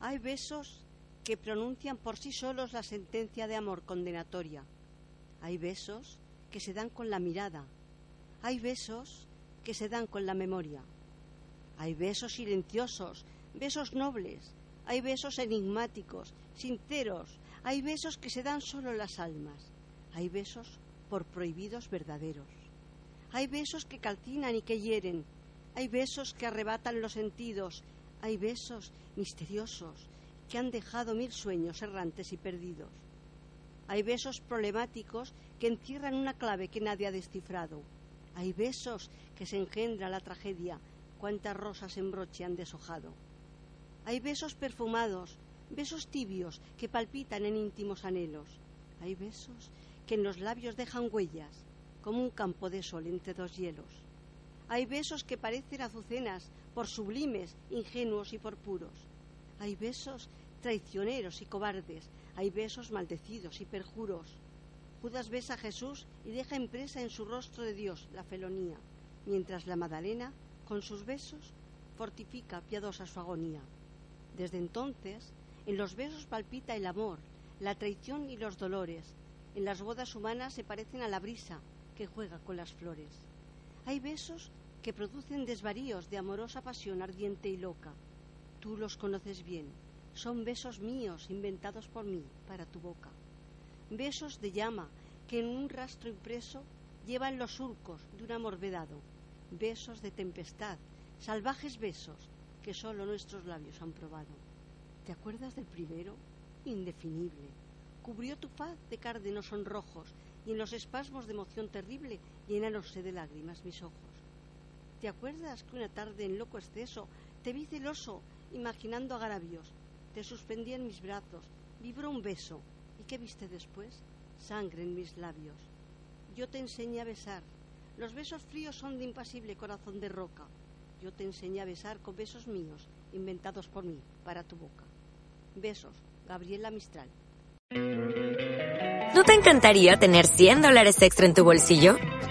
Hay besos que pronuncian por sí solos la sentencia de amor condenatoria. Hay besos que se dan con la mirada. Hay besos que se dan con la memoria. Hay besos silenciosos, besos nobles. Hay besos enigmáticos, sinceros. Hay besos que se dan solo las almas. Hay besos por prohibidos verdaderos. Hay besos que calcinan y que hieren. Hay besos que arrebatan los sentidos. Hay besos misteriosos que han dejado mil sueños errantes y perdidos. Hay besos problemáticos que encierran una clave que nadie ha descifrado. Hay besos que se engendra la tragedia, cuántas rosas en broche han deshojado. Hay besos perfumados, besos tibios que palpitan en íntimos anhelos. Hay besos que en los labios dejan huellas, como un campo de sol entre dos hielos. Hay besos que parecen azucenas, por sublimes, ingenuos y por puros. Hay besos traicioneros y cobardes, hay besos maldecidos y perjuros. Judas besa a Jesús y deja impresa en su rostro de Dios la felonía, mientras la Madalena, con sus besos, fortifica piadosa su agonía. Desde entonces, en los besos palpita el amor, la traición y los dolores. En las bodas humanas se parecen a la brisa que juega con las flores. Hay besos que producen desvaríos de amorosa pasión ardiente y loca. Tú los conoces bien, son besos míos inventados por mí para tu boca. Besos de llama que en un rastro impreso llevan los surcos de un amor vedado. Besos de tempestad, salvajes besos que solo nuestros labios han probado. ¿Te acuerdas del primero? Indefinible. Cubrió tu faz de cárdenos sonrojos y en los espasmos de emoción terrible llenáronse de lágrimas mis ojos. ¿Te acuerdas que una tarde en loco exceso te vi celoso, imaginando agravios? Te suspendí en mis brazos, vibró un beso. ¿Y qué viste después? Sangre en mis labios. Yo te enseñé a besar. Los besos fríos son de impasible corazón de roca. Yo te enseñé a besar con besos míos, inventados por mí, para tu boca. Besos, Gabriela Mistral. ¿No te encantaría tener 100 dólares extra en tu bolsillo?